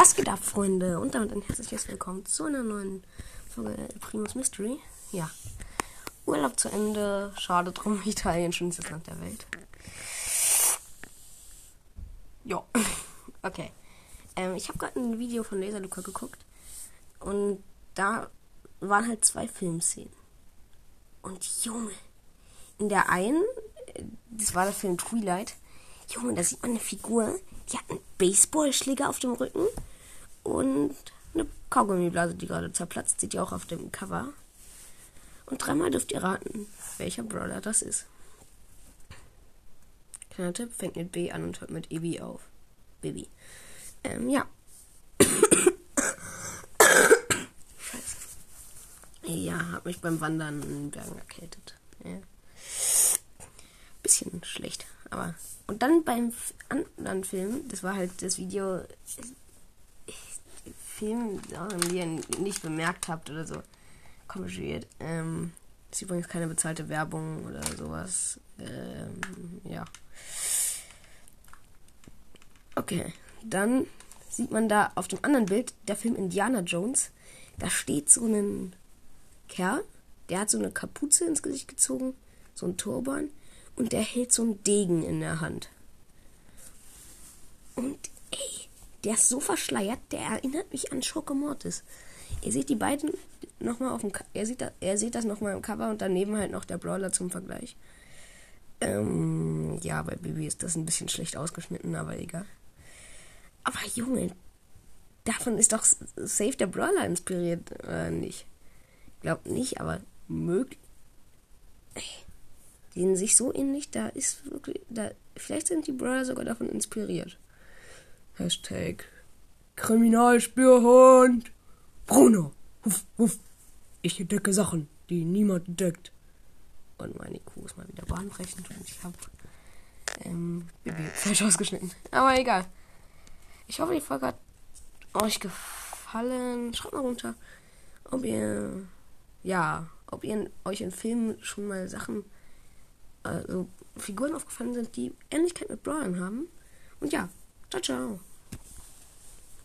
Was geht ab, Freunde? Und damit ein herzliches Willkommen zu einer neuen Folge Primus Mystery. Ja. Urlaub zu Ende. Schade drum, Italien, schönstes Land der Welt. Jo. Okay. Ähm, ich habe gerade ein Video von Laser Luca geguckt. Und da waren halt zwei Filmszenen. Und Junge. In der einen, das war der Film Twilight. Junge, da sieht man eine Figur, die hat einen Baseballschläger auf dem Rücken und eine Kaugummiblase, die gerade zerplatzt. Sieht ihr auch auf dem Cover. Und dreimal dürft ihr raten, welcher Brawler das ist. Kleiner Tipp, fängt mit B an und hört mit Ebi auf. Baby. Ähm, ja. Scheiße. Ja, hab mich beim Wandern in den Bergen erkältet. Ja. Bisschen schlecht, aber. Und dann beim anderen Film, das war halt das Video. Film, die ihr nicht bemerkt habt oder so. Komisch wird. Ähm, ist übrigens keine bezahlte Werbung oder sowas. Ähm, ja. Okay, dann sieht man da auf dem anderen Bild der Film Indiana Jones. Da steht so ein Kerl, der hat so eine Kapuze ins Gesicht gezogen, so ein Turban, und der hält so einen Degen in der Hand. Und der ist so verschleiert, der erinnert mich an Schurke Mortis. Ihr seht die beiden nochmal auf dem Ka er sieht, da, er sieht das nochmal im Cover und daneben halt noch der Brawler zum Vergleich. Ähm, ja, bei Bibi ist das ein bisschen schlecht ausgeschnitten, aber egal. Aber Junge, davon ist doch Safe der Brawler inspiriert, oder nicht? Glaubt nicht, aber möglich. Die sind sich so ähnlich, da ist wirklich, da, vielleicht sind die Brawler sogar davon inspiriert. Hashtag Kriminalspürhund Bruno. Huff, huff. Ich entdecke Sachen, die niemand entdeckt. Und meine Kuh ist mal wieder bahnbrechend und ich habe ähm, falsch ausgeschnitten. Aber egal. Ich hoffe, die Folge hat euch gefallen. Schreibt mal runter, ob ihr, ja, ob ihr euch in Filmen schon mal Sachen, also Figuren aufgefallen sind, die Ähnlichkeit mit Brawlern haben. Und ja, ciao, ciao.